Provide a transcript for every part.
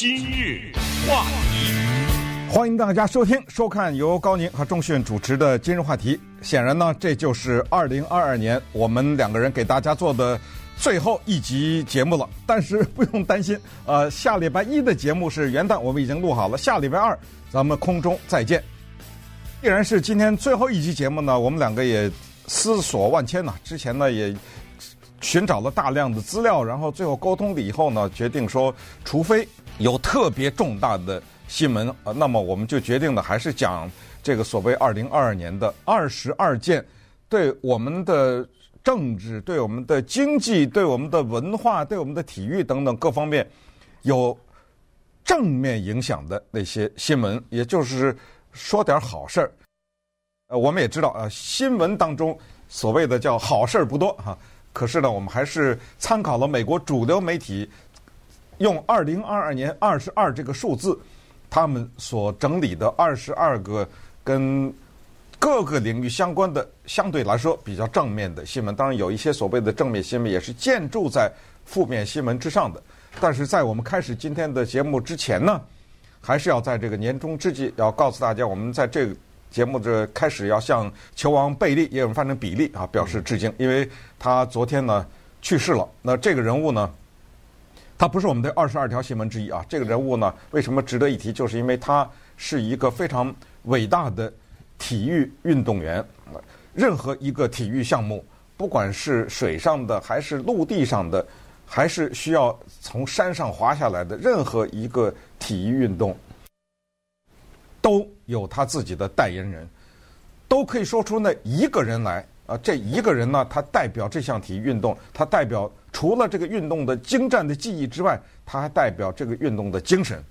今日话题，欢迎大家收听、收看由高宁和仲迅主持的《今日话题》。显然呢，这就是二零二二年我们两个人给大家做的最后一集节目了。但是不用担心，呃，下礼拜一的节目是元旦，我们已经录好了。下礼拜二咱们空中再见。既然是今天最后一集节目呢，我们两个也思索万千呐。之前呢也。寻找了大量的资料，然后最后沟通了以后呢，决定说，除非有特别重大的新闻，呃，那么我们就决定的还是讲这个所谓二零二二年的二十二件对我们的政治、对我们的经济、对我们的文化、对我们的体育等等各方面有正面影响的那些新闻，也就是说点好事儿。呃，我们也知道啊，新闻当中所谓的叫好事儿不多哈。可是呢，我们还是参考了美国主流媒体用二零二二年二十二这个数字，他们所整理的二十二个跟各个领域相关的相对来说比较正面的新闻。当然，有一些所谓的正面新闻也是建筑在负面新闻之上的。但是在我们开始今天的节目之前呢，还是要在这个年终之际，要告诉大家，我们在这个。节目这开始要向球王贝利，也有人翻成比利啊，表示致敬，因为他昨天呢去世了。那这个人物呢，他不是我们的二十二条新闻之一啊。这个人物呢，为什么值得一提？就是因为他是一个非常伟大的体育运动员。任何一个体育项目，不管是水上的，还是陆地上的，还是需要从山上滑下来的，任何一个体育运动。都有他自己的代言人，都可以说出那一个人来啊！这一个人呢，他代表这项体育运动，他代表除了这个运动的精湛的技艺之外，他还代表这个运动的精神。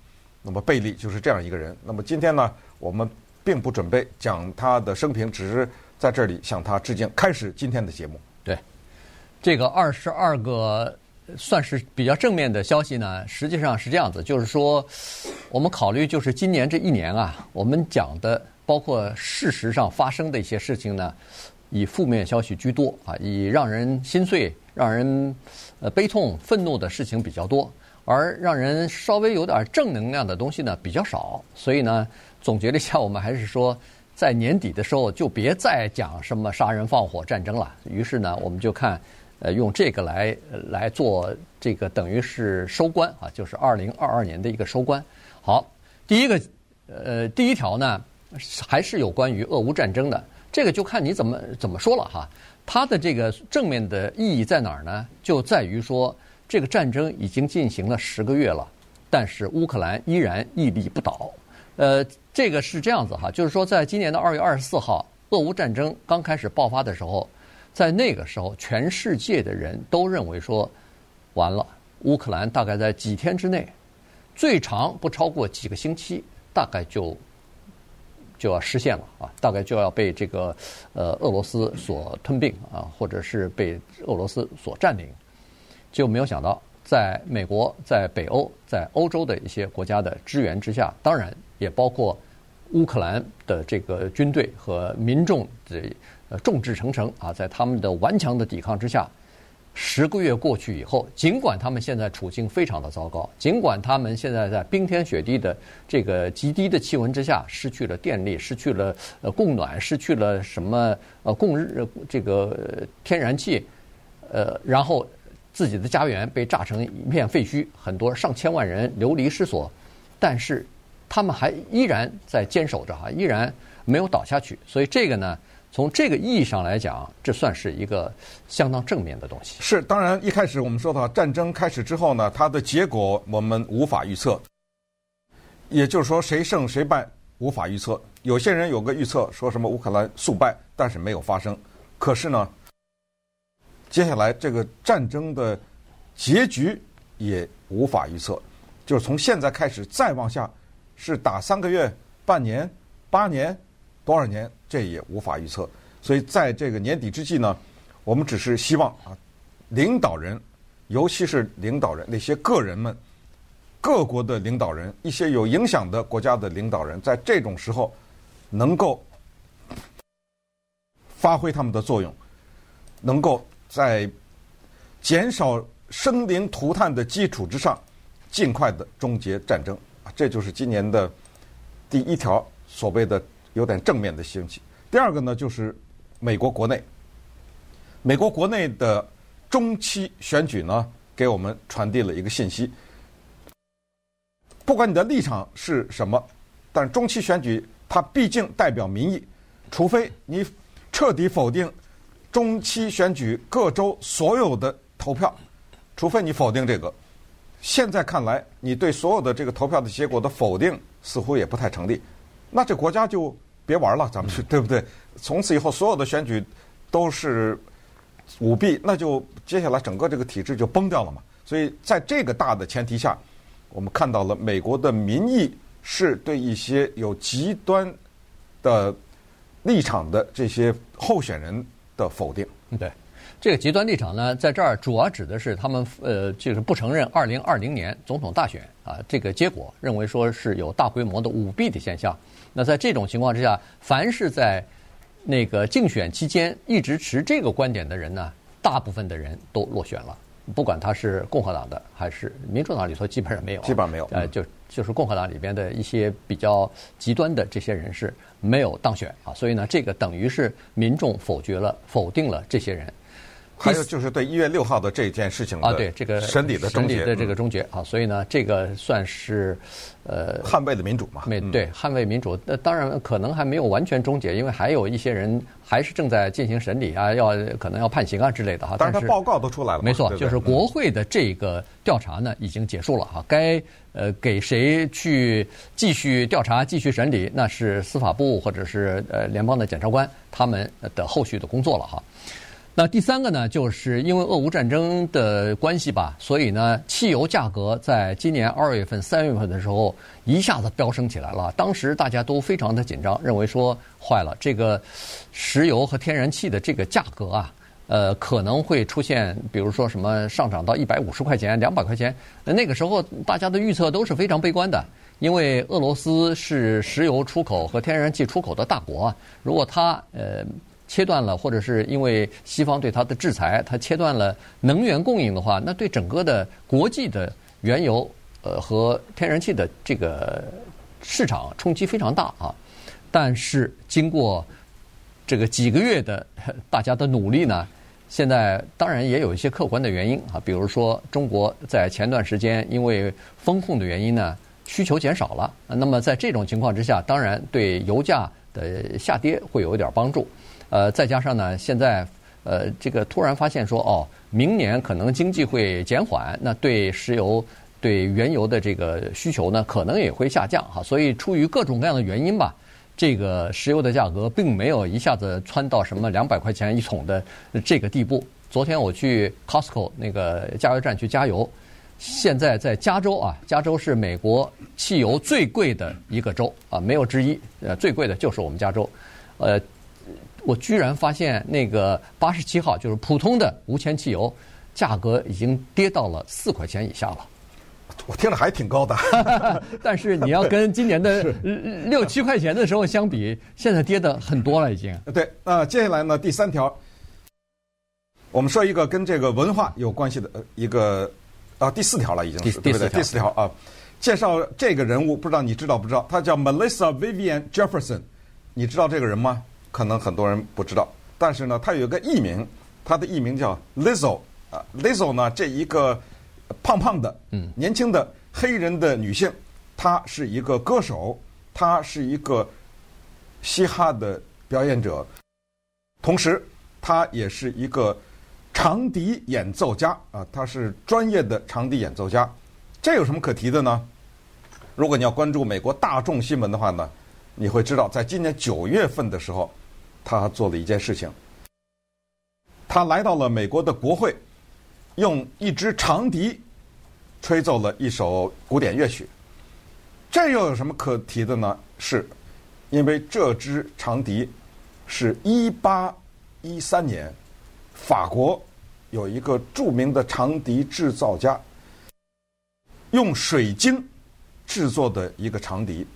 那么贝利就是这样一个人。那么今天呢，我们并不准备讲他的生平，只是在这里向他致敬。开始今天的节目。对，这个二十二个。算是比较正面的消息呢，实际上是这样子，就是说，我们考虑就是今年这一年啊，我们讲的包括事实上发生的一些事情呢，以负面消息居多啊，以让人心碎、让人呃悲痛、愤怒的事情比较多，而让人稍微有点正能量的东西呢比较少。所以呢，总结了一下，我们还是说，在年底的时候就别再讲什么杀人放火、战争了。于是呢，我们就看。呃，用这个来来做这个，等于是收官啊，就是二零二二年的一个收官。好，第一个，呃，第一条呢，还是有关于俄乌战争的。这个就看你怎么怎么说了哈。它的这个正面的意义在哪儿呢？就在于说，这个战争已经进行了十个月了，但是乌克兰依然屹立不倒。呃，这个是这样子哈，就是说，在今年的二月二十四号，俄乌战争刚开始爆发的时候。在那个时候，全世界的人都认为说，完了，乌克兰大概在几天之内，最长不超过几个星期，大概就就要失陷了啊，大概就要被这个呃俄罗斯所吞并啊，或者是被俄罗斯所占领。就没有想到，在美国、在北欧、在欧洲的一些国家的支援之下，当然也包括乌克兰的这个军队和民众的。众志成城啊，在他们的顽强的抵抗之下，十个月过去以后，尽管他们现在处境非常的糟糕，尽管他们现在在冰天雪地的这个极低的气温之下，失去了电力，失去了呃供暖，失去了什么呃供日这个天然气，呃，然后自己的家园被炸成一片废墟，很多上千万人流离失所，但是他们还依然在坚守着哈，依然没有倒下去，所以这个呢。从这个意义上来讲，这算是一个相当正面的东西。是，当然一开始我们说到战争开始之后呢，它的结果我们无法预测，也就是说谁胜谁败无法预测。有些人有个预测，说什么乌克兰速败，但是没有发生。可是呢，接下来这个战争的结局也无法预测。就是从现在开始再往下，是打三个月、半年、八年。多少年，这也无法预测。所以在这个年底之际呢，我们只是希望啊，领导人，尤其是领导人那些个人们，各国的领导人，一些有影响的国家的领导人，在这种时候能够发挥他们的作用，能够在减少生灵涂炭的基础之上，尽快的终结战争，这就是今年的第一条所谓的有点正面的兴起。第二个呢，就是美国国内，美国国内的中期选举呢，给我们传递了一个信息：不管你的立场是什么，但中期选举它毕竟代表民意，除非你彻底否定中期选举各州所有的投票，除非你否定这个。现在看来，你对所有的这个投票的结果的否定似乎也不太成立，那这国家就别玩了，咱们是对不对？从此以后，所有的选举都是舞弊，那就接下来整个这个体制就崩掉了嘛。所以在这个大的前提下，我们看到了美国的民意是对一些有极端的立场的这些候选人的否定。对。这个极端立场呢，在这儿主要指的是他们呃，就是不承认二零二零年总统大选啊这个结果，认为说是有大规模的舞弊的现象。那在这种情况之下，凡是在那个竞选期间一直持这个观点的人呢，大部分的人都落选了，不管他是共和党的还是民主党里头，基本上没有，基本上没有。呃，就就是共和党里边的一些比较极端的这些人士没有当选啊，所以呢，这个等于是民众否决了、否定了这些人。还有就是对一月六号的这件事情啊，对这个审理的终结的这个终结啊，所以呢，这个算是呃捍卫的民主嘛？没对，捍卫民主。那当然可能还没有完全终结，因为还有一些人还是正在进行审理啊，要可能要判刑啊之类的哈。但是他报告都出来了，没错，就是国会的这个调查呢已经结束了哈。该呃给谁去继续调查、继续审理，那是司法部或者是呃联邦的检察官他们的后续的工作了哈。那第三个呢，就是因为俄乌战争的关系吧，所以呢，汽油价格在今年二月份、三月份的时候一下子飙升起来了。当时大家都非常的紧张，认为说坏了，这个石油和天然气的这个价格啊，呃，可能会出现，比如说什么上涨到一百五十块钱、两百块钱。那个时候大家的预测都是非常悲观的，因为俄罗斯是石油出口和天然气出口的大国，如果它呃。切断了，或者是因为西方对它的制裁，它切断了能源供应的话，那对整个的国际的原油呃和天然气的这个市场冲击非常大啊。但是经过这个几个月的大家的努力呢，现在当然也有一些客观的原因啊，比如说中国在前段时间因为风控的原因呢，需求减少了，那么在这种情况之下，当然对油价的下跌会有一点帮助。呃，再加上呢，现在呃，这个突然发现说，哦，明年可能经济会减缓，那对石油、对原油的这个需求呢，可能也会下降哈。所以出于各种各样的原因吧，这个石油的价格并没有一下子窜到什么两百块钱一桶的这个地步。昨天我去 Costco 那个加油站去加油，现在在加州啊，加州是美国汽油最贵的一个州啊，没有之一。呃，最贵的就是我们加州，呃。我居然发现那个八十七号就是普通的无铅汽油，价格已经跌到了四块钱以下了。我听着还挺高的，但是你要跟今年的六七块钱的时候相比，现在跌的很多了已经。对，那接下来呢，第三条，我们说一个跟这个文化有关系的一个啊，第四条了已经是，对不对？第四条啊，介绍这个人物，不知道你知道不知道？他叫 Melissa Vivian Jefferson，你知道这个人吗？可能很多人不知道，但是呢，他有一个艺名，他的艺名叫 Lizzo 啊，Lizzo 呢，这一个胖胖的、嗯，年轻的黑人的女性，她是一个歌手，她是一个嘻哈的表演者，同时她也是一个长笛演奏家啊，她是专业的长笛演奏家。这有什么可提的呢？如果你要关注美国大众新闻的话呢，你会知道，在今年九月份的时候。他做了一件事情，他来到了美国的国会，用一支长笛吹奏了一首古典乐曲。这又有什么可提的呢？是，因为这支长笛是一八一三年法国有一个著名的长笛制造家用水晶制作的一个长笛，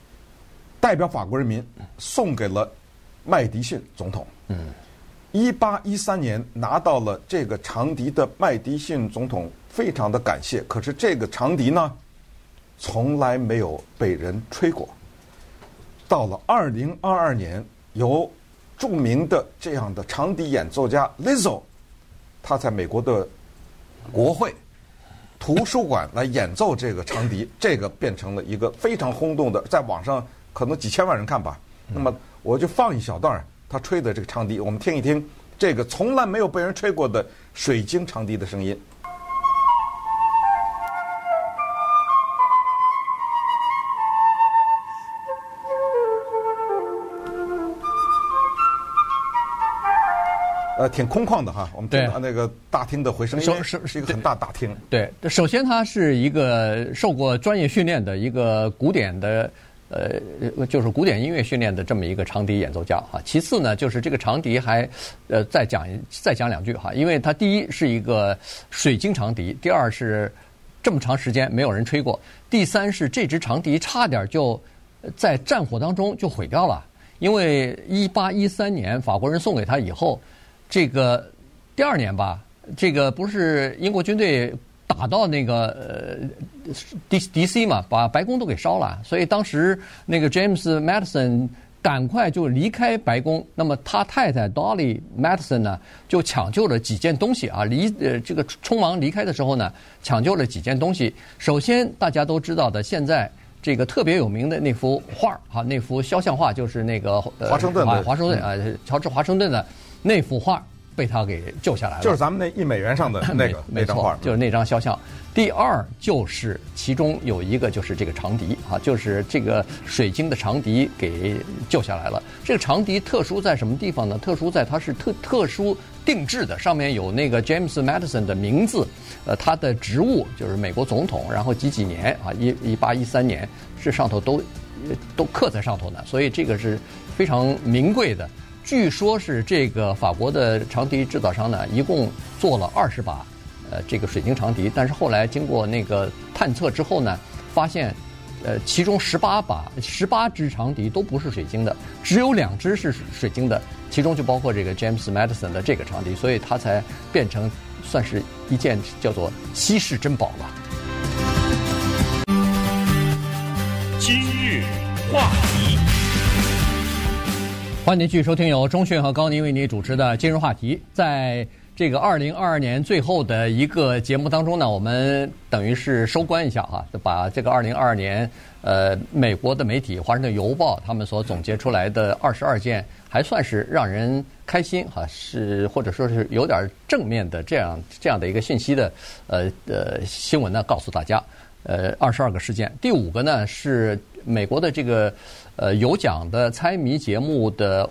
代表法国人民送给了。麦迪逊总统，嗯，一八一三年拿到了这个长笛的麦迪逊总统非常的感谢。可是这个长笛呢，从来没有被人吹过。到了二零二二年，由著名的这样的长笛演奏家 Lizzo，他在美国的国会图书馆来演奏这个长笛，这个变成了一个非常轰动的，在网上可能几千万人看吧。那么我就放一小段他吹的这个长笛，我们听一听这个从来没有被人吹过的水晶长笛的声音。呃，挺空旷的哈，我们听到那个大厅的回声，因为是是一个很大大厅。对，首先它是一个受过专业训练的一个古典的，呃，就是古典音乐训练的这么一个长笛演奏家哈。其次呢，就是这个长笛还，呃，再讲再讲两句哈，因为它第一是一个水晶长笛，第二是这么长时间没有人吹过，第三是这支长笛差点就在战火当中就毁掉了，因为一八一三年法国人送给他以后。这个第二年吧，这个不是英国军队打到那个呃 D D C 嘛，把白宫都给烧了，所以当时那个 James Madison 赶快就离开白宫。那么他太太 Dolly Madison 呢，就抢救了几件东西啊，离呃这个匆忙离开的时候呢，抢救了几件东西。首先大家都知道的，现在这个特别有名的那幅画啊，那幅肖像画就是那个华盛顿的华盛顿啊，乔治华盛顿的。那幅画被他给救下来了，就是咱们那一美元上的 那个那张画，就是那张肖像。第二就是其中有一个就是这个长笛啊，就是这个水晶的长笛给救下来了。这个长笛特殊在什么地方呢？特殊在它是特特殊定制的，上面有那个 James Madison 的名字，呃，他的职务就是美国总统，然后几几年啊，一一八一三年，这上头都都刻在上头呢，所以这个是非常名贵的。据说是这个法国的长笛制造商呢，一共做了二十把，呃，这个水晶长笛。但是后来经过那个探测之后呢，发现，呃，其中十八把、十八支长笛都不是水晶的，只有两只是水晶的，其中就包括这个 James Madison 的这个长笛，所以它才变成算是一件叫做稀世珍宝吧。今日话题。欢迎继续收听由钟迅和高宁为您主持的今日话题。在这个二零二二年最后的一个节目当中呢，我们等于是收官一下哈，把这个二零二二年呃美国的媒体《华盛顿邮报》他们所总结出来的二十二件还算是让人开心哈，是或者说是有点正面的这样这样的一个信息的呃呃新闻呢，告诉大家呃二十二个事件。第五个呢是美国的这个。呃，有奖的猜谜节目的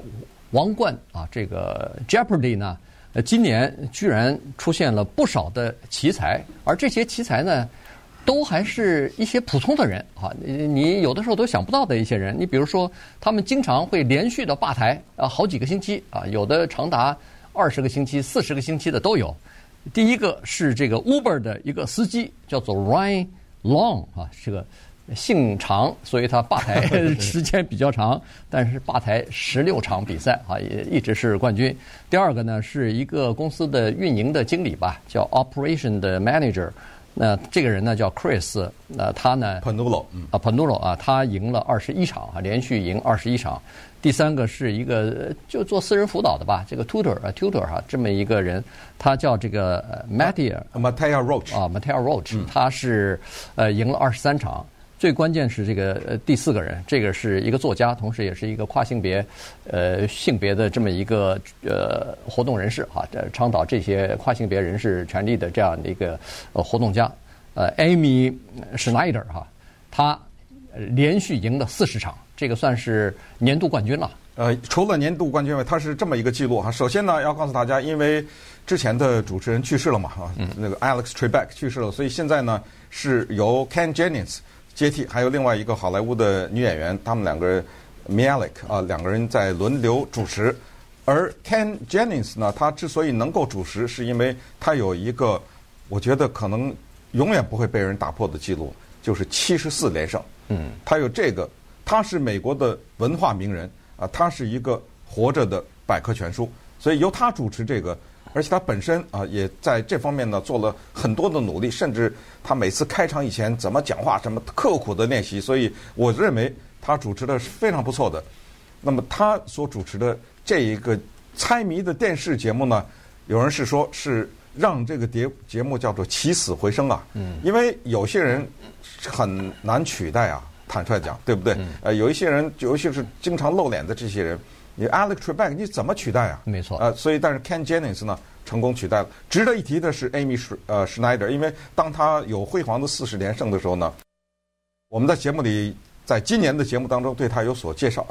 王冠啊，这个 Jeopardy 呢，呃，今年居然出现了不少的奇才，而这些奇才呢，都还是一些普通的人啊，你有的时候都想不到的一些人。你比如说，他们经常会连续的霸台啊，好几个星期啊，有的长达二十个星期、四十个星期的都有。第一个是这个 Uber 的一个司机，叫做 Ryan Long 啊，这个。姓长，所以他霸台 时间比较长，但是霸台十六场比赛啊，也一直是冠军。第二个呢，是一个公司的运营的经理吧，叫 Operation 的 Manager。那这个人呢叫 Chris，那他呢，Panulo，啊 Panulo 啊，他赢了二十一场啊，连续赢二十一场。第三个是一个就做私人辅导的吧，这个 tutor 啊 tutor 哈，这么一个人，他叫这个 Mattia Mattia Roach 啊 Mattia Roach，他是呃赢了二十三场。最关键是这个呃第四个人，这个是一个作家，同时也是一个跨性别，呃性别的这么一个呃活动人士哈，这倡导这些跨性别人士权利的这样的一个呃活动家，呃 Amy Schneider 哈，他连续赢了四十场，这个算是年度冠军了。呃，除了年度冠军外，他是这么一个记录哈。首先呢，要告诉大家，因为之前的主持人去世了嘛，啊，那个 Alex Trebek 去世了，所以现在呢是由 Ken Jennings。接替，还有另外一个好莱坞的女演员，他们两个人 Mialik 啊，两个人在轮流主持。而 Ken Jennings 呢，他之所以能够主持，是因为他有一个我觉得可能永远不会被人打破的记录，就是七十四连胜。嗯，他有这个，他是美国的文化名人啊，他是一个活着的百科全书，所以由他主持这个而且他本身啊也在这方面呢做了很多的努力，甚至他每次开场以前怎么讲话，什么刻苦的练习，所以我认为他主持的是非常不错的。那么他所主持的这一个猜谜的电视节目呢，有人是说是让这个节节目叫做起死回生啊，嗯，因为有些人很难取代啊，坦率讲，对不对？呃，有一些人，尤其是经常露脸的这些人。你 Alex Trebek 你怎么取代啊？没错。呃，所以但是 Ken Jennings 呢，成功取代了。值得一提的是 Amy 施呃 Schneider，因为当他有辉煌的四十连胜的时候呢，我们在节目里，在今年的节目当中对他有所介绍。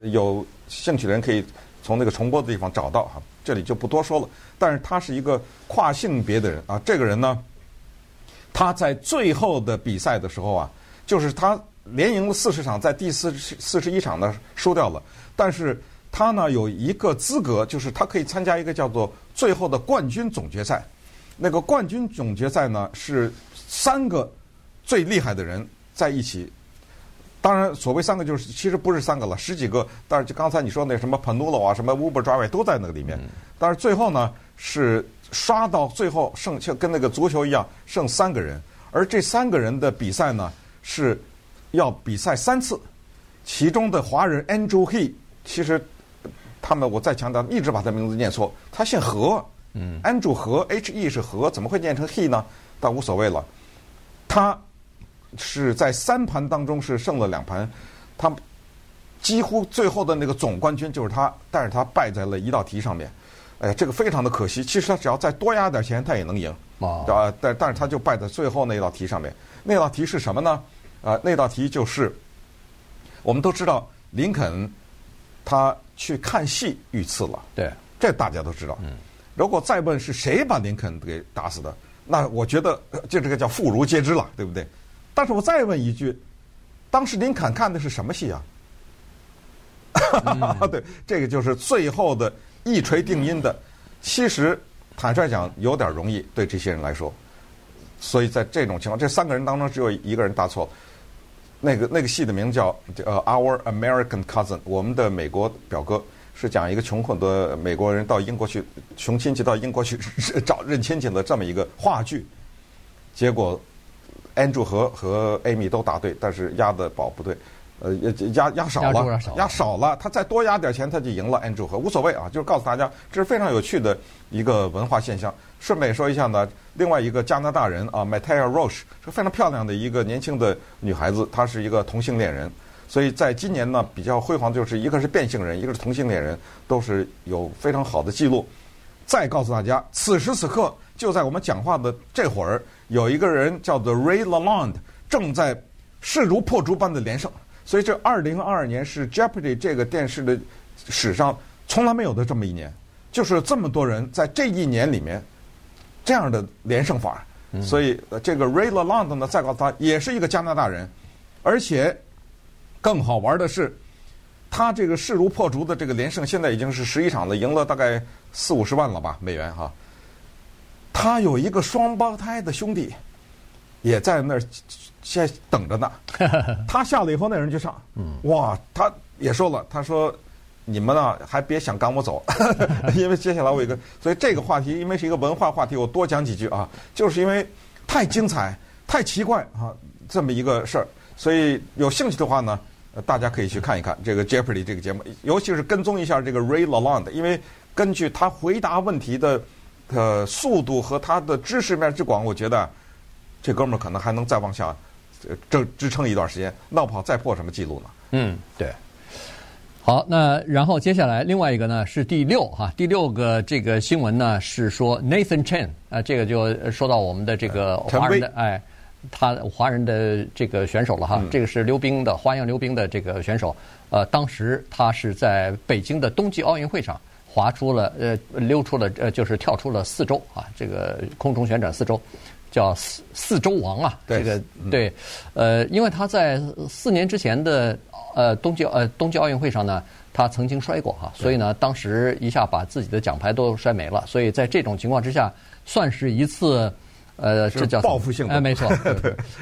有兴趣的人可以从那个重播的地方找到哈，这里就不多说了。但是他是一个跨性别的人啊，这个人呢，他在最后的比赛的时候啊，就是他连赢了四十场，在第四十四十一场呢输掉了。但是他呢有一个资格，就是他可以参加一个叫做最后的冠军总决赛。那个冠军总决赛呢是三个最厉害的人在一起。当然，所谓三个就是其实不是三个了，十几个。但是就刚才你说那什么 Panulo 啊，什么 Uber Driver 都在那个里面。但是最后呢是刷到最后剩下跟那个足球一样剩三个人，而这三个人的比赛呢是要比赛三次，其中的华人 Andrew He。其实，他们我再强调，一直把他名字念错。他姓何，嗯，安柱何，H E 是何，怎么会念成 he 呢？但无所谓了。他是在三盘当中是胜了两盘，他几乎最后的那个总冠军就是他，但是他败在了一道题上面。哎呀，这个非常的可惜。其实他只要再多压点钱，他也能赢。啊，但但是他就败在最后那道题上面。那道题是什么呢？啊，那道题就是我们都知道林肯。他去看戏遇刺了，对，这大家都知道。嗯，如果再问是谁把林肯给打死的，那我觉得就这个叫妇孺皆知了，对不对？但是我再问一句，当时林肯看的是什么戏啊？嗯、对，这个就是最后的一锤定音的。其实坦率讲，有点容易对这些人来说。所以在这种情况，这三个人当中只有一个人大错。那个那个戏的名字叫呃《Our American Cousin》，我们的美国表哥，是讲一个穷困的美国人到英国去，穷亲戚到英国去 找认亲戚的这么一个话剧。结果，Andrew 和和 Amy 都答对，但是鸭的宝不对。呃，压压少了，压少了，他再多压点钱，他就赢了。Andrew 和无所谓啊，就是告诉大家，这是非常有趣的一个文化现象。顺便说一下呢，另外一个加拿大人啊，Mattea Roche 是非常漂亮的一个年轻的女孩子，她是一个同性恋人，所以在今年呢比较辉煌，就是一个是变性人，一个是同性恋人，都是有非常好的记录。再告诉大家，此时此刻就在我们讲话的这会儿，有一个人叫做 Ray Lalonde，正在势如破竹般的连胜。所以这二零二二年是 Jeopardy 这个电视的史上从来没有的这么一年，就是这么多人在这一年里面这样的连胜法。所以这个 Ray Lalonde 呢，再告诉他也是一个加拿大人，而且更好玩的是，他这个势如破竹的这个连胜，现在已经是十一场了，赢了大概四五十万了吧美元哈。他有一个双胞胎的兄弟，也在那儿。现在等着呢，他下了以后，那人就上。哇，他也说了，他说：“你们呢，还别想赶我走，因为接下来我有一个……所以这个话题，因为是一个文化话题，我多讲几句啊。就是因为太精彩、太奇怪啊，这么一个事儿。所以有兴趣的话呢，大家可以去看一看这个 Jeopardy 这个节目，尤其是跟踪一下这个 Ray Lalonde，因为根据他回答问题的呃速度和他的知识面之广，我觉得这哥们儿可能还能再往下。这支撑一段时间，闹不好再破什么记录呢？嗯，对。好，那然后接下来另外一个呢是第六哈，第六个这个新闻呢是说 Nathan Chen 啊，这个就说到我们的这个华人的哎，他华人的这个选手了哈，这个是溜冰的花样溜冰的这个选手，呃，当时他是在北京的冬季奥运会上滑出了呃溜出了呃就是跳出了四周啊，这个空中旋转四周。叫四四周王啊，这个对，呃，因为他在四年之前的呃冬季呃冬季奥运会上呢，他曾经摔过哈，所以呢，当时一下把自己的奖牌都摔没了，所以在这种情况之下，算是一次呃这叫报复性的，哎，没错，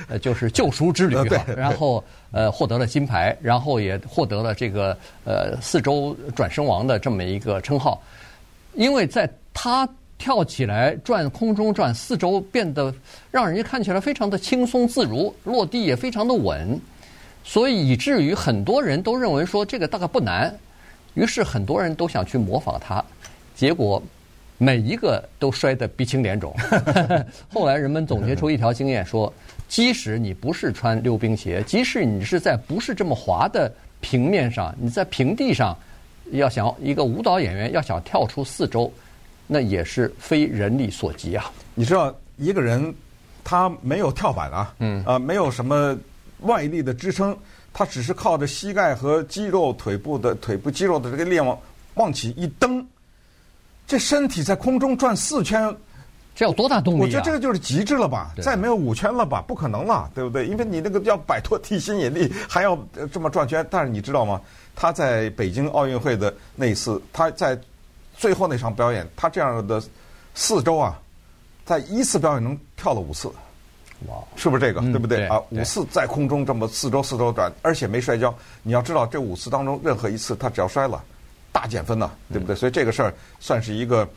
呃，就是救赎之旅哈，然后呃获得了金牌，然后也获得了这个呃四周转身王的这么一个称号，因为在。他跳起来转空中转四周，变得让人家看起来非常的轻松自如，落地也非常的稳，所以以至于很多人都认为说这个大概不难，于是很多人都想去模仿他，结果每一个都摔得鼻青脸肿。后来人们总结出一条经验说，即使你不是穿溜冰鞋，即使你是在不是这么滑的平面上，你在平地上，要想一个舞蹈演员要想跳出四周。那也是非人力所及啊！你知道，一个人他没有跳板啊，嗯，啊，没有什么外力的支撑，他只是靠着膝盖和肌肉、腿部的腿部肌肉的这个力量往往起一蹬，这身体在空中转四圈，这有多大动力啊？我觉得这个就是极致了吧？再没有五圈了吧？不可能了，对不对？因为你那个要摆脱地心引力，还要这么转圈。但是你知道吗？他在北京奥运会的那一次，他在。最后那场表演，他这样的四周啊，在一次表演能跳了五次，哇，是不是这个？嗯、对不对，对啊？五次在空中这么四周四周转，而且没摔跤。你要知道，这五次当中任何一次他只要摔了，大减分呐，对不对？嗯、所以这个事儿算是一个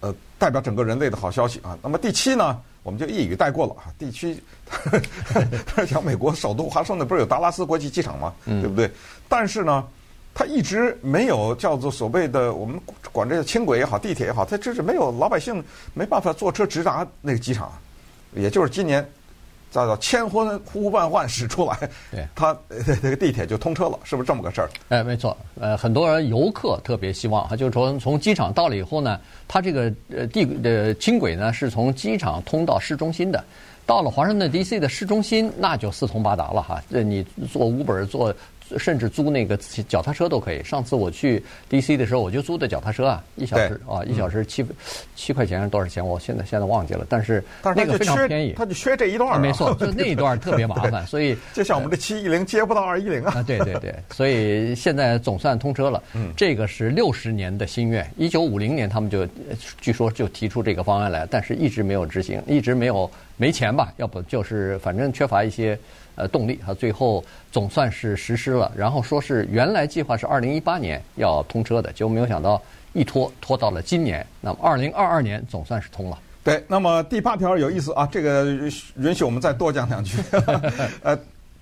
呃代表整个人类的好消息啊。那么第七呢，我们就一语带过了啊。第七，他讲美国首都华盛顿不是有达拉斯国际机场吗？嗯、对不对？但是呢。他一直没有叫做所谓的我们管这个轻轨也好，地铁也好，他这是没有老百姓没办法坐车直达那个机场，也就是今年叫做千呼呼万唤始出来，对，他 这个地铁就通车了，是不是这么个事儿？哎，没错，呃，很多人游客特别希望，就是说从机场到了以后呢，他这个呃地的轻轨呢是从机场通到市中心的，到了华盛顿 D.C. 的市中心，那就四通八达了哈，这你坐 Uber 坐。甚至租那个脚踏车都可以。上次我去 D.C. 的时候，我就租的脚踏车啊，一小时啊，一小时七七块钱多少钱？我现在现在忘记了。但是那个非常便宜，他就缺这一段。没错，就那一段 特别麻烦，所以 就像我们的七一零接不到二一零啊。对对对，所以现在总算通车了。嗯，这个是六十年的心愿。一九五零年他们就据说就提出这个方案来，但是一直没有执行，一直没有没钱吧？要不就是反正缺乏一些。呃，动力啊，最后总算是实施了。然后说是原来计划是二零一八年要通车的，结果没有想到一拖拖到了今年。那么二零二二年总算是通了。对，那么第八条有意思啊，这个允许我们再多讲两句。呃，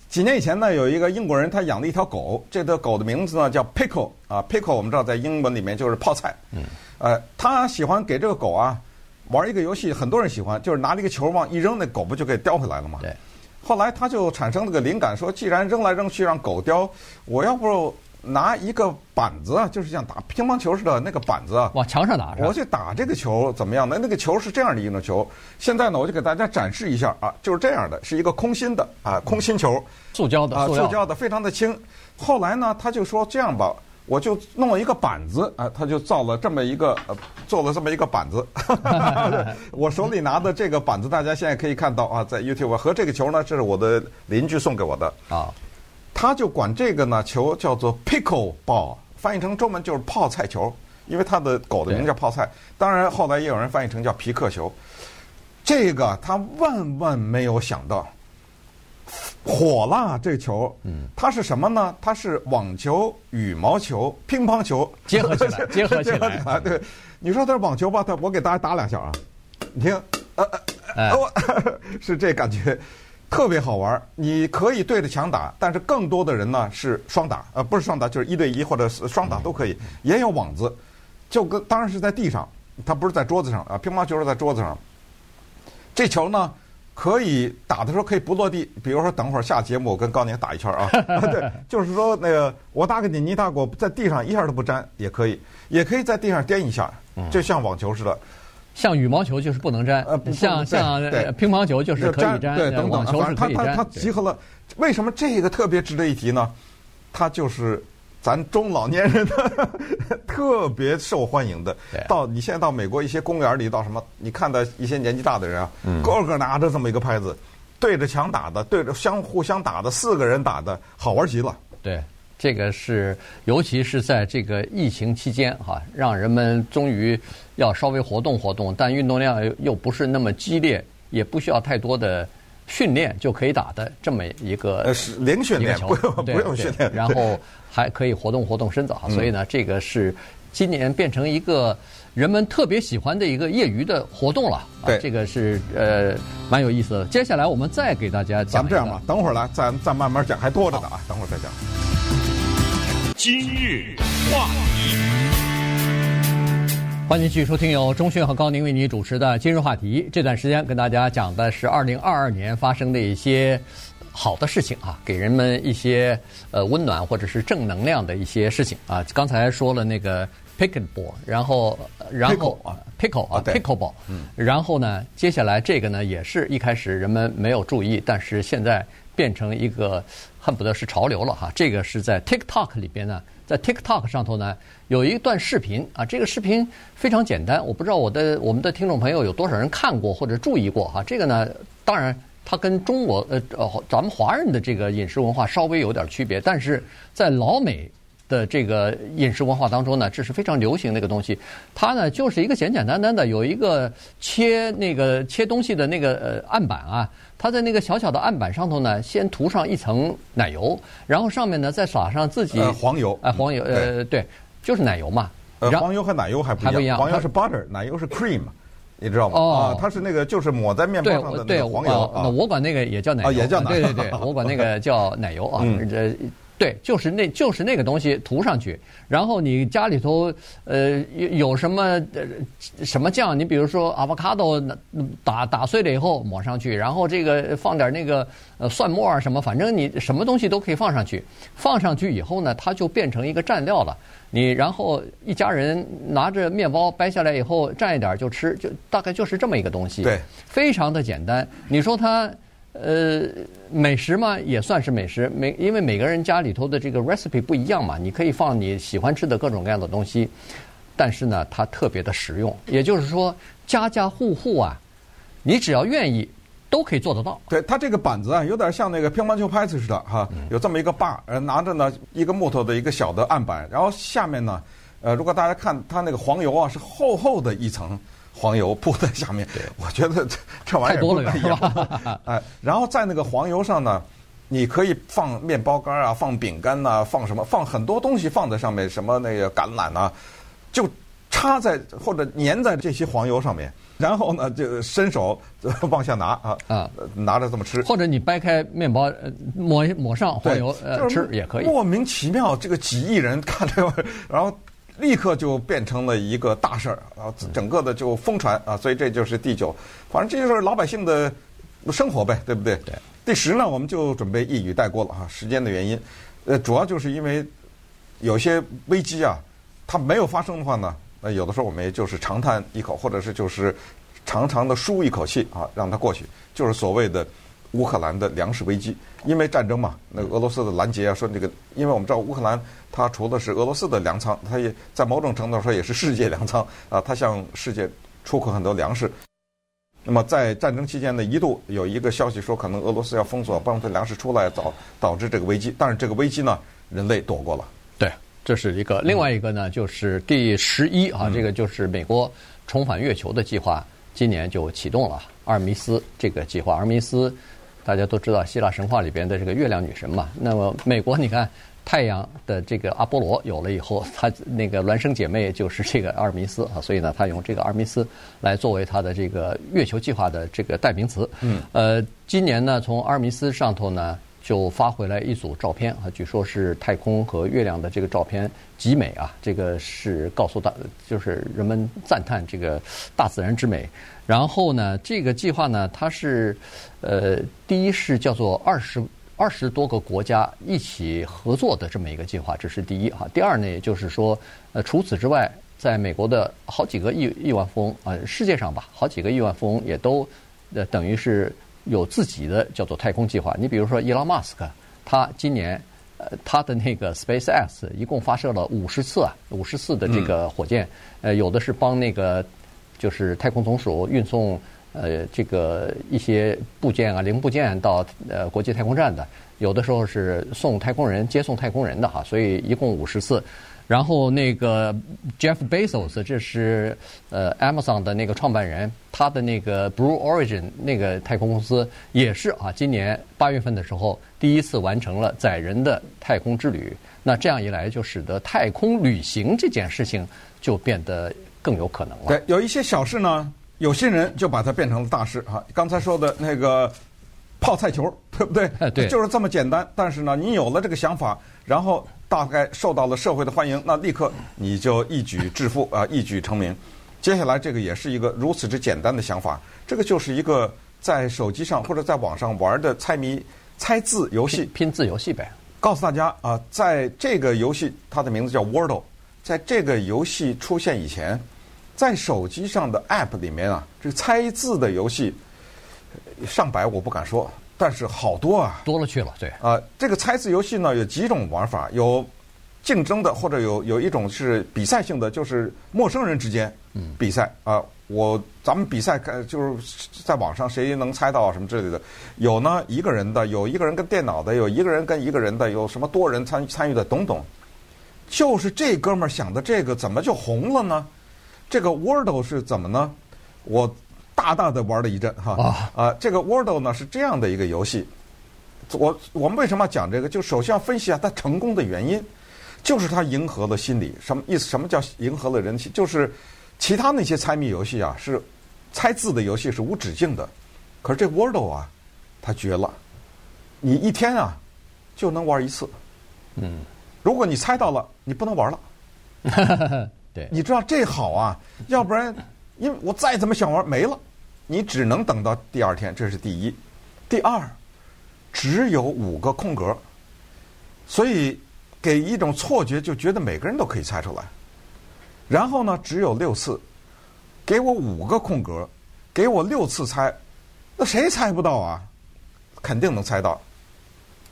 几年以前呢，有一个英国人他养了一条狗，这条狗的名字呢叫 Pickle 啊，Pickle 我们知道在英文里面就是泡菜。嗯。呃，他喜欢给这个狗啊玩一个游戏，很多人喜欢，就是拿了一个球往一扔，那狗不就给叼回来了吗？对。后来他就产生了个灵感，说既然扔来扔去让狗叼，我要不拿一个板子啊，就是像打乒乓球似的那个板子啊，往墙上打，我去打这个球怎么样呢？那个球是这样的一种球。现在呢，我就给大家展示一下啊，就是这样的，是一个空心的啊，空心球，塑胶的，啊，塑胶的，非常的轻。后来呢，他就说这样吧。我就弄了一个板子啊，他就造了这么一个，呃，做了这么一个板子。我手里拿的这个板子，大家现在可以看到啊，在 YouTube 和这个球呢，这是我的邻居送给我的啊。他就管这个呢球叫做 Pickle Ball，翻译成中文就是泡菜球，因为他的狗的名叫泡菜。当然后来也有人翻译成叫皮克球。这个他万万没有想到。火辣，这球，嗯，它是什么呢？它是网球、羽毛球、乒乓球结合起来，结合起来。对，你说它是网球吧？它我给大家打两下啊，你听，呃呃，哦，是这感觉，特别好玩。你可以对着墙打，但是更多的人呢是双打，呃，不是双打，就是一对一或者是双打都可以。也有网子，就跟当然是在地上，它不是在桌子上啊。乒乓球是在桌子上，这球呢？可以打的时候可以不落地，比如说等会儿下节目我跟高宁打一圈啊，对，就是说那个我打给你，你打给我，在地上一下都不沾也可以，也可以在地上颠一下，就像网球似的，像羽毛球就是不能沾，呃，像像乒乓球就是可以沾，对，等等，反正它它它集合了，为什么这个特别值得一提呢？它就是。咱中老年人的特别受欢迎的，到你现在到美国一些公园里，到什么，你看到一些年纪大的人啊，个个拿着这么一个拍子，对着墙打的，对着相互相打的，四个人打的，好玩极了。对，这个是尤其是在这个疫情期间哈，让人们终于要稍微活动活动，但运动量又不是那么激烈，也不需要太多的。训练就可以打的这么一个，呃，是零训练，不用不用训练，然后还可以活动活动身子啊。所以呢，这个是今年变成一个人们特别喜欢的一个业余的活动了。啊、对，这个是呃蛮有意思的。接下来我们再给大家讲。咱们这样吧，等会儿来，再再慢慢讲，还多着呢啊，等会儿再讲。今日话题，欢迎继续收听由钟迅和高宁为你主持的《今日话题》。这段时间跟大家讲的是二零二二年发生的一些。好的事情啊，给人们一些呃温暖或者是正能量的一些事情啊。刚才说了那个 pickleball，然后然后 pickle 啊 pickle 啊 pickleball，嗯，然后呢，接下来这个呢也是一开始人们没有注意，但是现在变成一个恨不得是潮流了哈。这个是在 TikTok 里边呢，在 TikTok 上头呢有一段视频啊，这个视频非常简单，我不知道我的我们的听众朋友有多少人看过或者注意过哈。这个呢，当然。它跟中国呃咱们华人的这个饮食文化稍微有点区别，但是在老美的这个饮食文化当中呢，这是非常流行的一个东西。它呢就是一个简简单单的有一个切那个切东西的那个呃案板啊，它在那个小小的案板上头呢，先涂上一层奶油，然后上面呢再撒上自己、呃、黄油，哎、呃、黄油呃对，就是奶油嘛。呃黄油和奶油还不一样，黄油是 butter，奶油是 cream。你知道吗？哦、啊，它是那个就是抹在面包上的那个黄油。那我管那个也叫奶油，啊、也叫奶油。对对对，我管那个叫奶油啊。嗯，这对，就是那就是那个东西涂上去，然后你家里头呃有有什么呃什么酱？你比如说 avocado 打打碎了以后抹上去，然后这个放点那个呃蒜末啊什么，反正你什么东西都可以放上去。放上去以后呢，它就变成一个蘸料了。你然后一家人拿着面包掰下来以后蘸一点就吃，就大概就是这么一个东西。对，非常的简单。你说它呃美食嘛，也算是美食。每因为每个人家里头的这个 recipe 不一样嘛，你可以放你喜欢吃的各种各样的东西。但是呢，它特别的实用。也就是说，家家户户啊，你只要愿意。都可以做得到。对，它这个板子啊，有点像那个乒乓球拍子似的哈，有这么一个把，呃，拿着呢一个木头的一个小的案板，然后下面呢，呃，如果大家看它那个黄油啊，是厚厚的一层黄油铺在下面。我觉得这这玩意儿太多了，是吧？哎，然后在那个黄油上呢，你可以放面包干啊，放饼干呐，放什么，放很多东西放在上面，什么那个橄榄啊，就插在或者粘在这些黄油上面。然后呢，就伸手往下拿啊啊，拿着这么吃，或者你掰开面包，抹抹上黄油呃吃也可以。莫名其妙，这个几亿人看这个，然后立刻就变成了一个大事儿啊，整个的就疯传啊，所以这就是第九，反正这就是老百姓的生活呗，对不对？对。第十呢，我们就准备一语带过了哈，时间的原因，呃，主要就是因为有些危机啊，它没有发生的话呢。那有的时候我们也就是长叹一口，或者是就是长长的舒一口气啊，让它过去。就是所谓的乌克兰的粮食危机，因为战争嘛，那个俄罗斯的拦截啊，说这个，因为我们知道乌克兰它除了是俄罗斯的粮仓，它也在某种程度上说也是世界粮仓啊，它向世界出口很多粮食。那么在战争期间呢，一度有一个消息说，可能俄罗斯要封锁，帮助粮食出来，导导致这个危机。但是这个危机呢，人类躲过了。对。这是一个，另外一个呢，就是第十一啊，这个就是美国重返月球的计划，今年就启动了阿尔密斯这个计划。阿尔密斯大家都知道，希腊神话里边的这个月亮女神嘛。那么美国，你看太阳的这个阿波罗有了以后，它那个孪生姐妹就是这个阿尔密斯啊，所以呢，他用这个阿尔密斯来作为他的这个月球计划的这个代名词。嗯。呃，今年呢，从阿尔密斯上头呢。就发回来一组照片啊，据说是太空和月亮的这个照片极美啊，这个是告诉大，就是人们赞叹这个大自然之美。然后呢，这个计划呢，它是呃，第一是叫做二十二十多个国家一起合作的这么一个计划，这是第一哈。第二呢，也就是说，呃，除此之外，在美国的好几个亿亿万富翁啊，世界上吧，好几个亿万富翁也都呃，等于是。有自己的叫做太空计划。你比如说，伊隆马斯克，他今年呃，他的那个 SpaceX 一共发射了五十次啊，五十次的这个火箭。呃，有的是帮那个就是太空总署运送呃这个一些部件啊、零部件到呃国际太空站的，有的时候是送太空人、接送太空人的哈。所以一共五十次。然后那个 Jeff Bezos，这是呃 Amazon 的那个创办人，他的那个 Blue Origin 那个太空公司也是啊，今年八月份的时候第一次完成了载人的太空之旅。那这样一来，就使得太空旅行这件事情就变得更有可能了。对，有一些小事呢，有些人就把它变成了大事啊。刚才说的那个泡菜球，对不对？对，就是这么简单。但是呢，你有了这个想法，然后大概受到了社会的欢迎，那立刻你就一举致富啊，一举成名。接下来这个也是一个如此之简单的想法，这个就是一个在手机上或者在网上玩的猜谜、猜字游戏，拼字游戏呗。告诉大家啊，在这个游戏，它的名字叫 Wordle，在这个游戏出现以前，在手机上的 App 里面啊，这个猜字的游戏上百我不敢说，但是好多啊，多了去了。对啊，这个猜字游戏呢有几种玩法，有竞争的，或者有有一种是比赛性的，就是陌生人之间比赛啊。我咱们比赛看就是在网上谁能猜到什么之类的，有呢一个人的，有一个人跟电脑的，有一个人跟一个人的，有什么多人参参与的，等等。就是这哥们儿想的这个怎么就红了呢？这个 Wordle 是怎么呢？我大大的玩了一阵哈啊，这个 Wordle 呢是这样的一个游戏。我我们为什么要讲这个？就首先要分析一下它成功的原因，就是它迎合了心理。什么意思？什么叫迎合了人心？就是。其他那些猜谜游戏啊，是猜字的游戏是无止境的，可是这 Wordle 啊，它绝了，你一天啊就能玩一次。嗯，如果你猜到了，你不能玩了。对，你知道这好啊，要不然因为我再怎么想玩没了，你只能等到第二天，这是第一。第二，只有五个空格，所以给一种错觉，就觉得每个人都可以猜出来。然后呢，只有六次，给我五个空格，给我六次猜，那谁猜不到啊？肯定能猜到。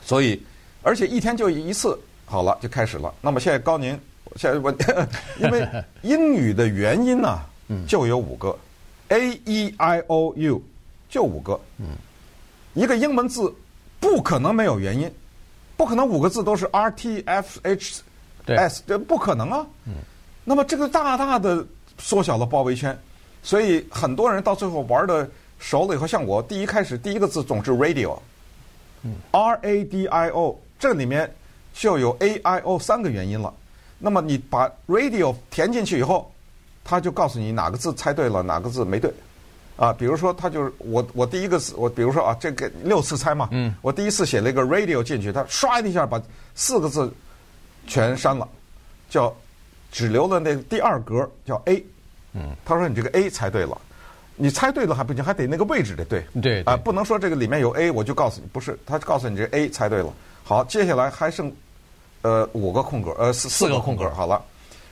所以，而且一天就一次，好了，就开始了。那么现在高宁，现在我，因为英语的元音呢，就有五个，A E I O U，就五个。一个英文字不可能没有元音，不可能五个字都是 R T F H S，这不可能啊。那么这个大大的缩小了包围圈，所以很多人到最后玩的熟了以后，像我第一开始第一个字总是 radio，R A D I O，这里面就有 A I O 三个元音了。那么你把 radio 填进去以后，他就告诉你哪个字猜对了，哪个字没对。啊，比如说他就是我我第一个字我比如说啊，这个六次猜嘛，嗯。我第一次写了一个 radio 进去，他唰一下把四个字全删了，叫。只留了那个第二格叫 A，嗯，他说你这个 A 猜对了，你猜对了还不行，还得那个位置得对，对啊，不能说这个里面有 A 我就告诉你不是，他告诉你这 A 猜对了，好，接下来还剩呃五个空格，呃四四个空格，好了，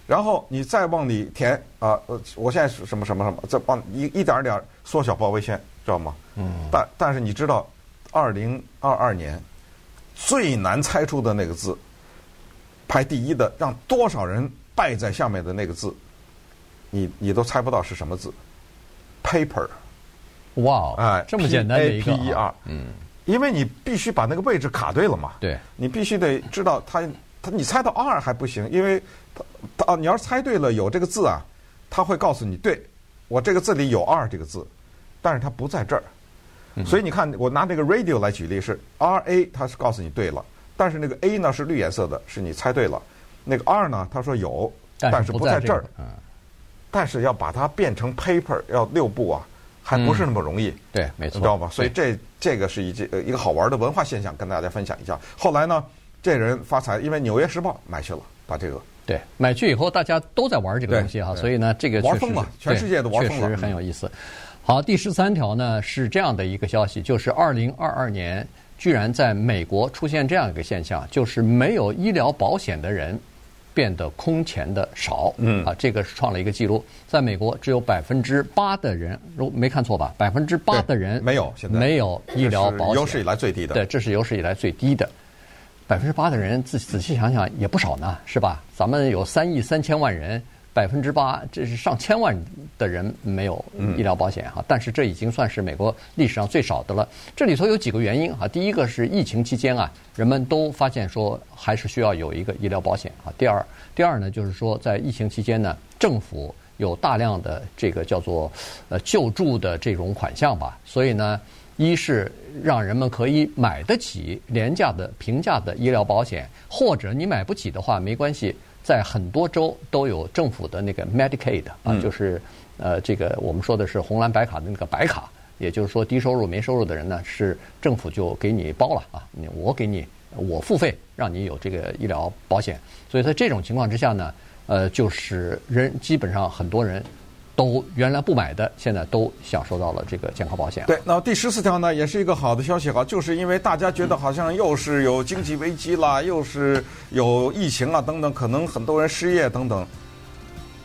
然后你再往里填啊，呃，我现在是什么什么什么，再往一一点点缩小包围圈，知道吗？嗯，但但是你知道，二零二二年最难猜出的那个字，排第一的，让多少人？败在下面的那个字，你你都猜不到是什么字，paper，哇，哎，这么简单的一个 P A P E 嗯，因为你必须把那个位置卡对了嘛，对，你必须得知道它，它你猜到 R 还不行，因为它啊，你要是猜对了有这个字啊，他会告诉你，对，我这个字里有 R 这个字，但是它不在这儿，嗯、所以你看我拿这个 radio 来举例是 R A，它是告诉你对了，但是那个 A 呢是绿颜色的，是你猜对了。那个 R 呢？他说有，但是不在这儿。嗯，但是要把它变成 paper 要六步啊，还不是那么容易。对，没错，你知道吧？所以这这个是一件一个好玩的文化现象，跟大家分享一下。后来呢，这人发财，因为《纽约时报》买去了，把这个对买去以后，大家都在玩这个东西哈。所以呢，这个玩疯了，全世界都玩疯了，确实很有意思。好，第十三条呢是这样的一个消息，就是二零二二年居然在美国出现这样一个现象，就是没有医疗保险的人。变得空前的少，嗯啊，这个是创了一个记录。在美国，只有百分之八的人，如没看错吧？百分之八的人没有，现在没有医疗保险，有史以来最低的。对，这是有史以来最低的。百分之八的人，仔仔细想想也不少呢，是吧？咱们有三亿三千万人。百分之八，这是上千万的人没有医疗保险哈，但是这已经算是美国历史上最少的了。这里头有几个原因哈，第一个是疫情期间啊，人们都发现说还是需要有一个医疗保险啊。第二，第二呢，就是说在疫情期间呢，政府有大量的这个叫做呃救助的这种款项吧，所以呢，一是让人们可以买得起廉价的平价的医疗保险，或者你买不起的话没关系。在很多州都有政府的那个 Medicaid 啊，就是呃这个我们说的是红蓝白卡的那个白卡，也就是说低收入没收入的人呢，是政府就给你包了啊，你我给你我付费让你有这个医疗保险，所以在这种情况之下呢，呃就是人基本上很多人。都原来不买的，现在都享受到了这个健康保险。对，那第十四条呢，也是一个好的消息哈，就是因为大家觉得好像又是有经济危机啦，又是有疫情啊等等，可能很多人失业等等。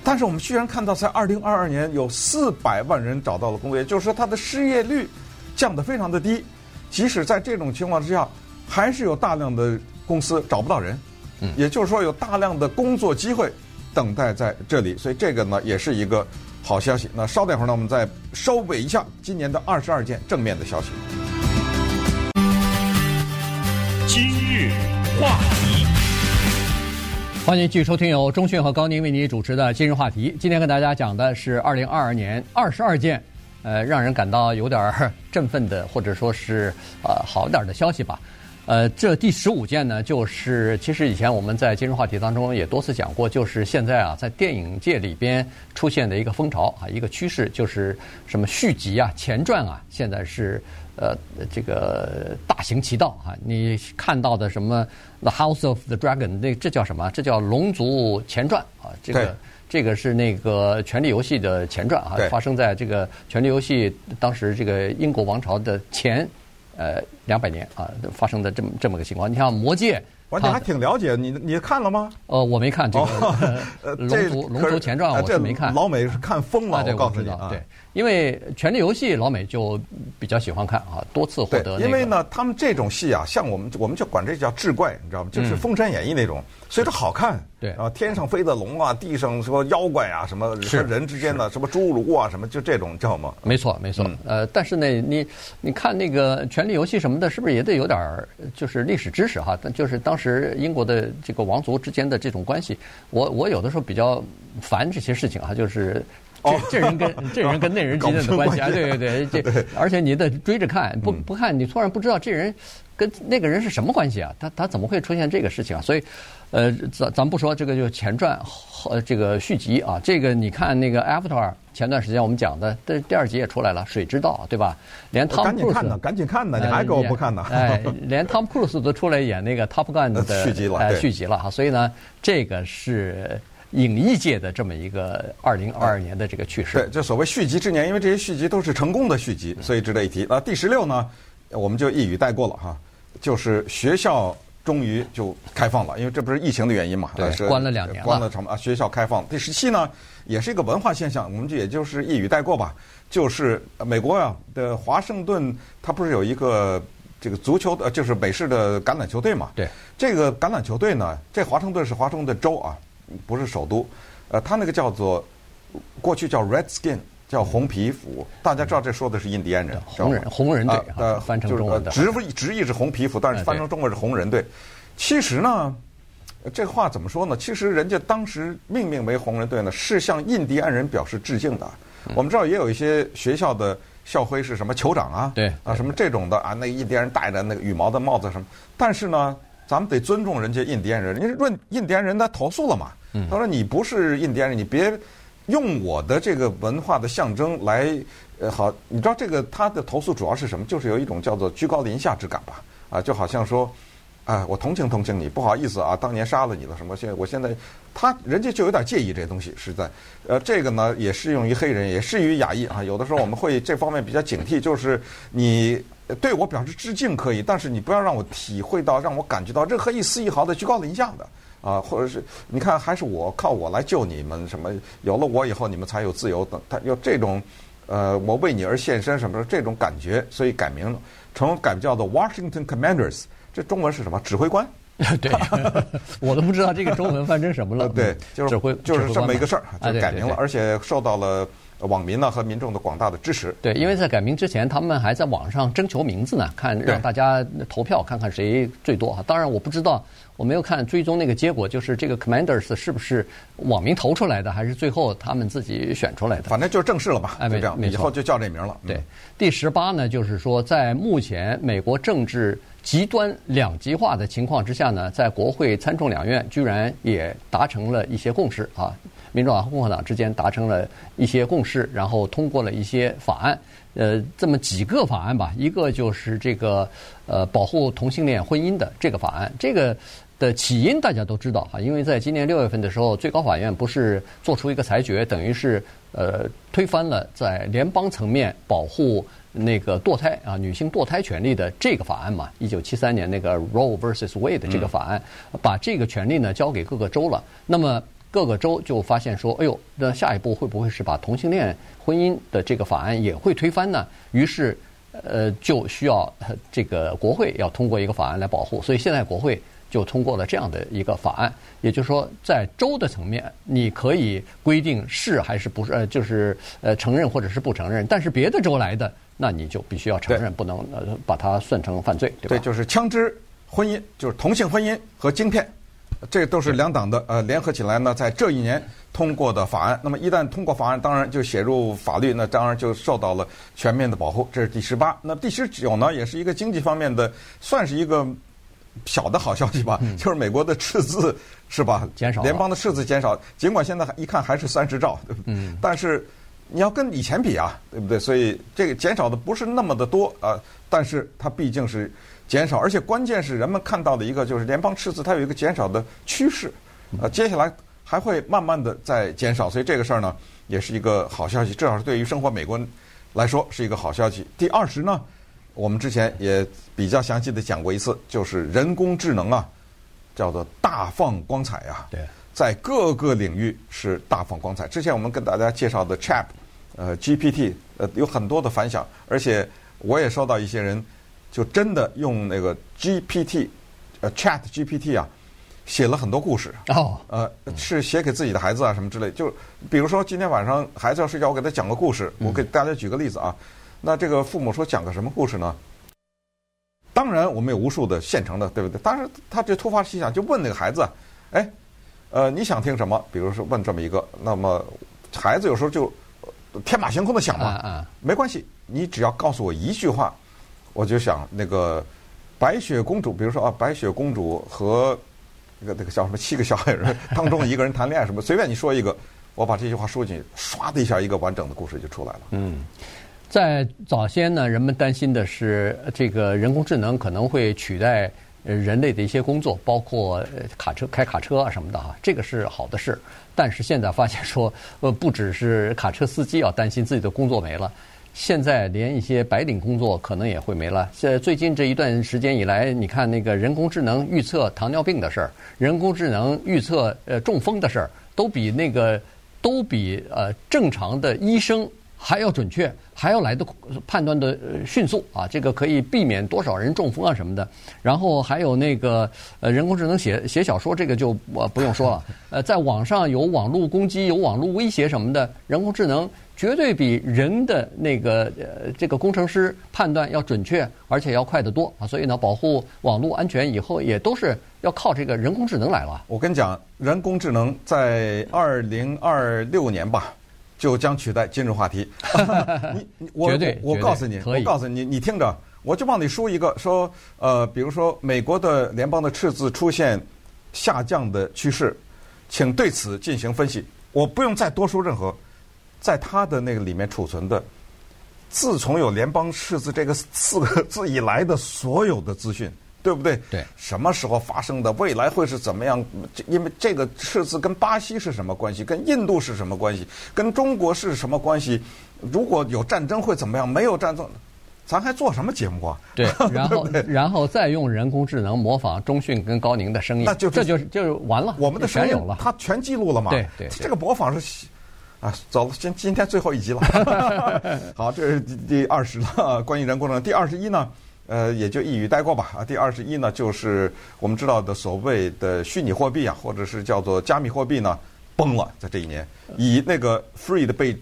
但是我们居然看到，在二零二二年有四百万人找到了工作，也就是说，他的失业率降得非常的低。即使在这种情况之下，还是有大量的公司找不到人。嗯，也就是说，有大量的工作机会等待在这里，所以这个呢，也是一个。好消息，那稍等一会儿呢，我们再收尾一下今年的二十二件正面的消息。今日话题，欢迎继续收听由钟讯和高宁为您主持的今日话题。今天跟大家讲的是二零二二年二十二件，呃，让人感到有点 振奋的，或者说是呃好一点的消息吧。呃，这第十五件呢，就是其实以前我们在今日话题当中也多次讲过，就是现在啊，在电影界里边出现的一个风潮啊，一个趋势，就是什么续集啊、前传啊，现在是呃这个大行其道啊。你看到的什么《The House of the Dragon》，那这叫什么？这叫《龙族前传》啊。这个这个是那个《权力游戏》的前传啊，发生在这个《权力游戏》当时这个英国王朝的前。呃，两百年啊，发生的这么这么个情况。你像《魔戒》，我你还挺了解，你你看了吗？呃，我没看这个 《龙族龙族前传》，我是没看。老美是看疯了，我告诉你啊。对，因为《权力游戏》老美就比较喜欢看啊，多次获得。因为呢，他们这种戏啊，像我们我们就管这叫志怪，你知道吗？就是《封神演义》那种。所以它好看，对啊，天上飞的龙啊，地上什么妖怪啊，什么和人之间的什么侏儒啊，什么就这种叫吗？没错，没错。呃，但是呢，你你看那个《权力游戏》什么的，是不是也得有点就是历史知识哈？但就是当时英国的这个王族之间的这种关系，我我有的时候比较烦这些事情啊，就是这这人跟这人跟那人之间的关系啊，对对对，这而且你得追着看，不不看你突然不知道这人跟那个人是什么关系啊？他他怎么会出现这个事情啊？所以。呃，咱咱不说这个，就前传和这个续集啊。这个你看那个《Avatar》，前段时间我们讲的，这第二集也出来了，《水之道》，对吧？连汤姆·克鲁斯，赶紧看呢，赶紧看呢，你还给我不看呢？哎，连汤姆·克鲁斯都出来演那个《Top Gun》的 续集了，哎，续集了哈。所以呢，这个是影艺界的这么一个二零二二年的这个趋势。对，就所谓续集之年，因为这些续集都是成功的续集，所以值得一提。啊，第十六呢，我们就一语带过了哈，就是学校。终于就开放了，因为这不是疫情的原因嘛？对，关了两年了。关了什么啊？学校开放。第十七呢，也是一个文化现象，我们就也就是一语带过吧。就是美国啊的华盛顿，它不是有一个这个足球的，就是美式的橄榄球队嘛？对。这个橄榄球队呢，这华盛顿是华盛顿州啊，不是首都。呃，他那个叫做过去叫 Redskin。叫红皮肤，大家知道这说的是印第安人，红人红人队啊，翻成中文的，直直译是红皮肤，但是翻成中文是红人队。其实呢，这话怎么说呢？其实人家当时命名为红人队呢，是向印第安人表示致敬的。我们知道也有一些学校的校徽是什么酋长啊，对啊，什么这种的啊，那印第安人戴着那个羽毛的帽子什么。但是呢，咱们得尊重人家印第安人，人家论印第安人他投诉了嘛，他说你不是印第安人，你别。用我的这个文化的象征来，呃，好，你知道这个他的投诉主要是什么？就是有一种叫做居高临下之感吧，啊，就好像说，啊，我同情同情你，不好意思啊，当年杀了你了什么？现在我现在，他人家就有点介意这东西，实在，呃，这个呢也适用于黑人，也适用于亚裔啊。有的时候我们会这方面比较警惕，就是你对我表示致敬可以，但是你不要让我体会到，让我感觉到任何一丝一毫的居高临下的。啊，或者是你看，还是我靠我来救你们什么？有了我以后，你们才有自由等。他有这种，呃，我为你而献身什么的这种感觉，所以改名了，成改叫做 Washington Commanders。这中文是什么？指挥官？对，我都不知道这个中文翻成什么了。对，就是指挥，就是这么一个事儿，就改名了，而且受到了。网民呢和民众的广大的支持。对，因为在改名之前，他们还在网上征求名字呢，看让大家投票，看看谁最多哈。当然我不知道，我没有看追踪那个结果，就是这个 Commanders 是不是网民投出来的，还是最后他们自己选出来的？反正就是正式了吧？哎，没这样，以后就叫这名了。对，第十八呢，就是说在目前美国政治极端两极化的情况之下呢，在国会参众两院居然也达成了一些共识啊，民主党和共和党之间达成了一些共识，然后通过了一些法案，呃，这么几个法案吧，一个就是这个呃保护同性恋婚姻的这个法案，这个的起因大家都知道哈，因为在今年六月份的时候，最高法院不是做出一个裁决，等于是呃推翻了在联邦层面保护。那个堕胎啊，女性堕胎权利的这个法案嘛，一九七三年那个 Roe v.ersus Wade 的这个法案，把这个权利呢交给各个州了。那么各个州就发现说，哎呦，那下一步会不会是把同性恋婚姻的这个法案也会推翻呢？于是，呃，就需要这个国会要通过一个法案来保护。所以现在国会就通过了这样的一个法案，也就是说，在州的层面，你可以规定是还是不是，呃，就是呃承认或者是不承认，但是别的州来的。那你就必须要承认，不能呃把它算成犯罪，对吧？对，就是枪支婚姻，就是同性婚姻和晶片，这都是两党的呃联合起来呢，在这一年通过的法案。那么一旦通过法案，当然就写入法律，那当然就受到了全面的保护。这是第十八。那第十九呢，也是一个经济方面的，算是一个小的好消息吧，嗯、就是美国的赤字是吧？减少，联邦的赤字减少，尽管现在一看还是三十兆，对不对？嗯，但是。你要跟以前比啊，对不对？所以这个减少的不是那么的多啊，但是它毕竟是减少，而且关键是人们看到的一个就是联邦赤字它有一个减少的趋势，呃，接下来还会慢慢的在减少，所以这个事儿呢也是一个好消息，至少是对于生活美国人来说是一个好消息。第二十呢，我们之前也比较详细的讲过一次，就是人工智能啊，叫做大放光彩啊，对，在各个领域是大放光彩。之前我们跟大家介绍的 Chat。呃，GPT 呃有很多的反响，而且我也收到一些人就真的用那个 GPT 呃 Chat GPT 啊写了很多故事哦，呃是写给自己的孩子啊什么之类，就比如说今天晚上孩子要睡觉，我给他讲个故事，我给大家举个例子啊，那这个父母说讲个什么故事呢？当然我们有无数的现成的，对不对？但是他这突发奇想就问那个孩子，哎，呃你想听什么？比如说问这么一个，那么孩子有时候就。天马行空的想嘛，没关系，你只要告诉我一句话，我就想那个白雪公主，比如说啊，白雪公主和那个那个叫什么七个小矮人 当中一个人谈恋爱什么，随便你说一个，我把这句话说进去，唰的一下，一个完整的故事就出来了。嗯，在早先呢，人们担心的是这个人工智能可能会取代。人类的一些工作，包括卡车、开卡车啊什么的哈，这个是好的事。但是现在发现说，呃，不只是卡车司机要担心自己的工作没了，现在连一些白领工作可能也会没了。现在最近这一段时间以来，你看那个人工智能预测糖尿病的事儿，人工智能预测呃中风的事儿，都比那个都比呃正常的医生。还要准确，还要来的判断的迅速啊！这个可以避免多少人中风啊什么的。然后还有那个呃人工智能写写小说，这个就我不用说了。呃，在网上有网络攻击、有网络威胁什么的，人工智能绝对比人的那个呃这个工程师判断要准确，而且要快得多啊！所以呢，保护网络安全以后也都是要靠这个人工智能来了。我跟你讲，人工智能在二零二六年吧。就将取代今日话题。你我绝对我告诉你，我告诉你，你听着，我就帮你说一个，说呃，比如说美国的联邦的赤字出现下降的趋势，请对此进行分析。我不用再多说任何，在他的那个里面储存的，自从有联邦赤字这个四个字以来的所有的资讯。对不对？对，什么时候发生的？未来会是怎么样？因为这个赤字跟巴西是什么关系？跟印度是什么关系？跟中国是什么关系？如果有战争会怎么样？没有战争，咱还做什么节目啊？对，然后然后再用人工智能模仿中讯跟高宁的声音，那就这就是就是完了。我们的声音有了，它全记录了嘛？对对，这个模仿是啊，走了，今今天最后一集了。好，这是第第二十了，关于人工智能。第二十一呢？呃，也就一语带过吧。啊，第二十一呢，就是我们知道的所谓的虚拟货币啊，或者是叫做加密货币呢，崩了。在这一年，以那个 Free 的被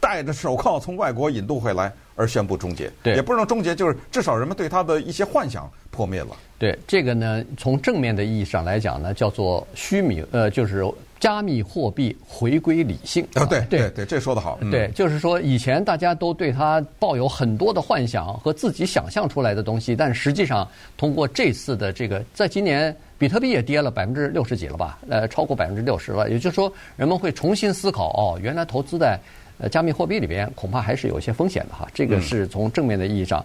戴着手铐从外国引渡回来，而宣布终结。对，也不能终结，就是至少人们对他的一些幻想破灭了。对，这个呢，从正面的意义上来讲呢，叫做虚拟，呃，就是加密货币回归理性。啊，对对对，这说得好。对，就是说以前大家都对它抱有很多的幻想和自己想象出来的东西，但实际上通过这次的这个，在今年。比特币也跌了百分之六十几了吧？呃，超过百分之六十了。也就是说，人们会重新思考哦，原来投资在呃加密货币里边恐怕还是有一些风险的哈。这个是从正面的意义上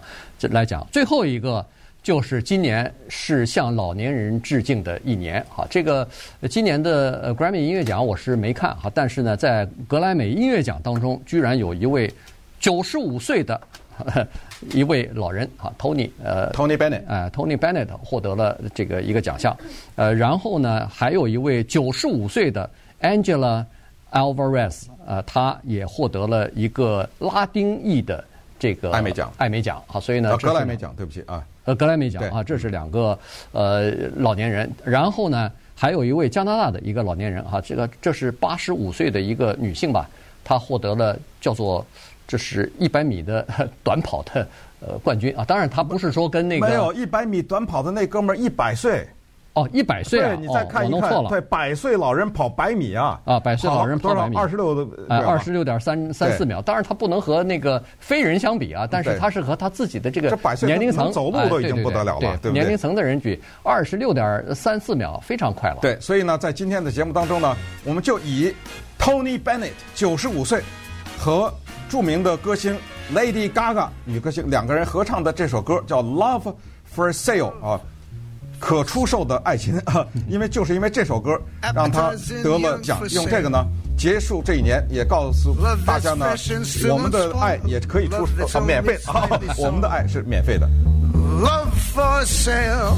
来讲。最后一个就是今年是向老年人致敬的一年哈。这个今年的呃格莱美音乐奖我是没看哈，但是呢，在格莱美音乐奖当中，居然有一位九十五岁的。一位老人哈，Tony，呃，Tony Bennett，呃，Tony Bennett 获得了这个一个奖项，呃，然后呢，还有一位九十五岁的 Angela Alvarez，呃，他也获得了一个拉丁裔的这个艾美奖，艾美奖啊，所以呢，格莱美奖，对不起啊，呃，格莱美奖啊，这是两个呃老年人，然后呢，还有一位加拿大的一个老年人哈，这个这是八十五岁的一个女性吧，她获得了叫做。这是一百米的 短跑的呃冠军啊！当然，她不是说跟那个没有一百米短跑的那哥们儿一百岁哦，一百岁啊！你再看一看，对，百岁老人跑百米啊啊！百岁老人跑百米，二十六的哎，二十六点三三四秒。当然，他不能和那个非人相比啊，但是他是和他自己的这个年龄层走路都已经不得了了，对？年龄层的人比二十六点三四秒非常快了。对，所以呢，在今天的节目当中呢，我们就以 Tony Bennett 九十五岁和。著名的歌星 Lady Gaga 女歌星两个人合唱的这首歌叫《Love for Sale》啊，可出售的爱情啊，因为就是因为这首歌让他得了奖，用这个呢结束这一年，也告诉大家呢，我们的爱也可以出售啊，免费啊，我们的爱是免费的。Love for sale